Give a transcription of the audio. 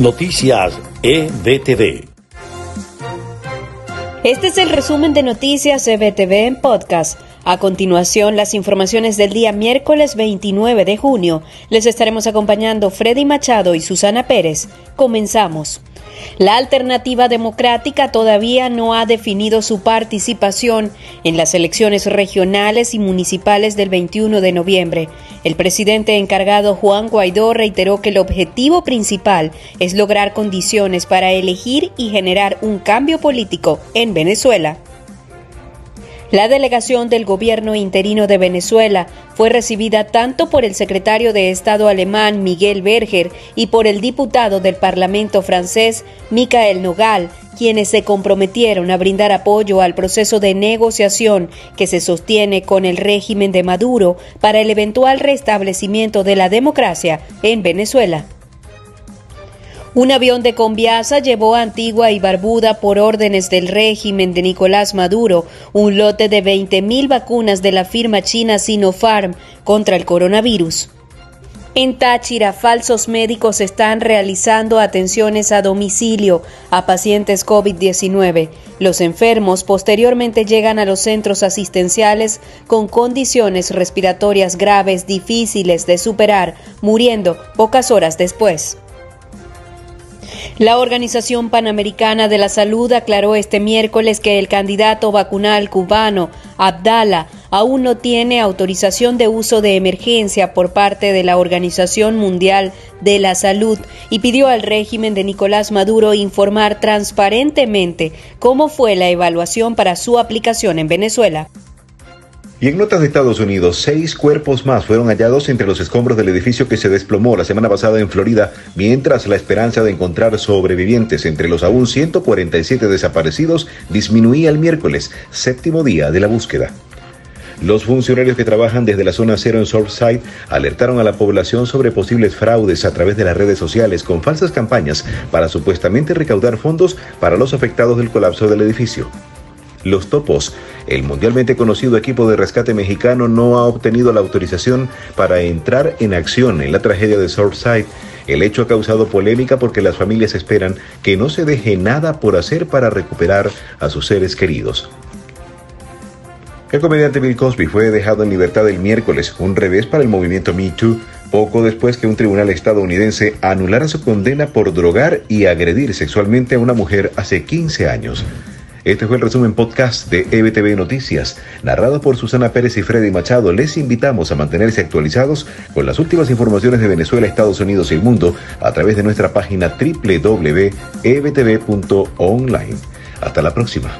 Noticias EBTV. Este es el resumen de Noticias EBTV en podcast. A continuación, las informaciones del día miércoles 29 de junio. Les estaremos acompañando Freddy Machado y Susana Pérez. Comenzamos. La alternativa democrática todavía no ha definido su participación en las elecciones regionales y municipales del 21 de noviembre. El presidente encargado Juan Guaidó reiteró que el objetivo principal es lograr condiciones para elegir y generar un cambio político en Venezuela. La delegación del gobierno interino de Venezuela fue recibida tanto por el secretario de Estado alemán Miguel Berger y por el diputado del Parlamento francés Michael Nogal, quienes se comprometieron a brindar apoyo al proceso de negociación que se sostiene con el régimen de Maduro para el eventual restablecimiento de la democracia en Venezuela. Un avión de Conviasa llevó a Antigua y Barbuda por órdenes del régimen de Nicolás Maduro un lote de 20.000 vacunas de la firma china Sinopharm contra el coronavirus. En Táchira, falsos médicos están realizando atenciones a domicilio a pacientes COVID-19. Los enfermos posteriormente llegan a los centros asistenciales con condiciones respiratorias graves difíciles de superar, muriendo pocas horas después. La Organización Panamericana de la Salud aclaró este miércoles que el candidato vacunal cubano, Abdala, aún no tiene autorización de uso de emergencia por parte de la Organización Mundial de la Salud y pidió al régimen de Nicolás Maduro informar transparentemente cómo fue la evaluación para su aplicación en Venezuela. Y en notas de Estados Unidos, seis cuerpos más fueron hallados entre los escombros del edificio que se desplomó la semana pasada en Florida, mientras la esperanza de encontrar sobrevivientes entre los aún 147 desaparecidos disminuía el miércoles, séptimo día de la búsqueda. Los funcionarios que trabajan desde la zona cero en Surfside alertaron a la población sobre posibles fraudes a través de las redes sociales con falsas campañas para supuestamente recaudar fondos para los afectados del colapso del edificio. Los Topos, el mundialmente conocido equipo de rescate mexicano, no ha obtenido la autorización para entrar en acción en la tragedia de Surfside. El hecho ha causado polémica porque las familias esperan que no se deje nada por hacer para recuperar a sus seres queridos. El comediante Bill Cosby fue dejado en libertad el miércoles, un revés para el movimiento Me Too, poco después que un tribunal estadounidense anulara su condena por drogar y agredir sexualmente a una mujer hace 15 años. Este fue el resumen podcast de EBTV Noticias, narrado por Susana Pérez y Freddy Machado. Les invitamos a mantenerse actualizados con las últimas informaciones de Venezuela, Estados Unidos y el mundo a través de nuestra página www.ebtv.online. Hasta la próxima.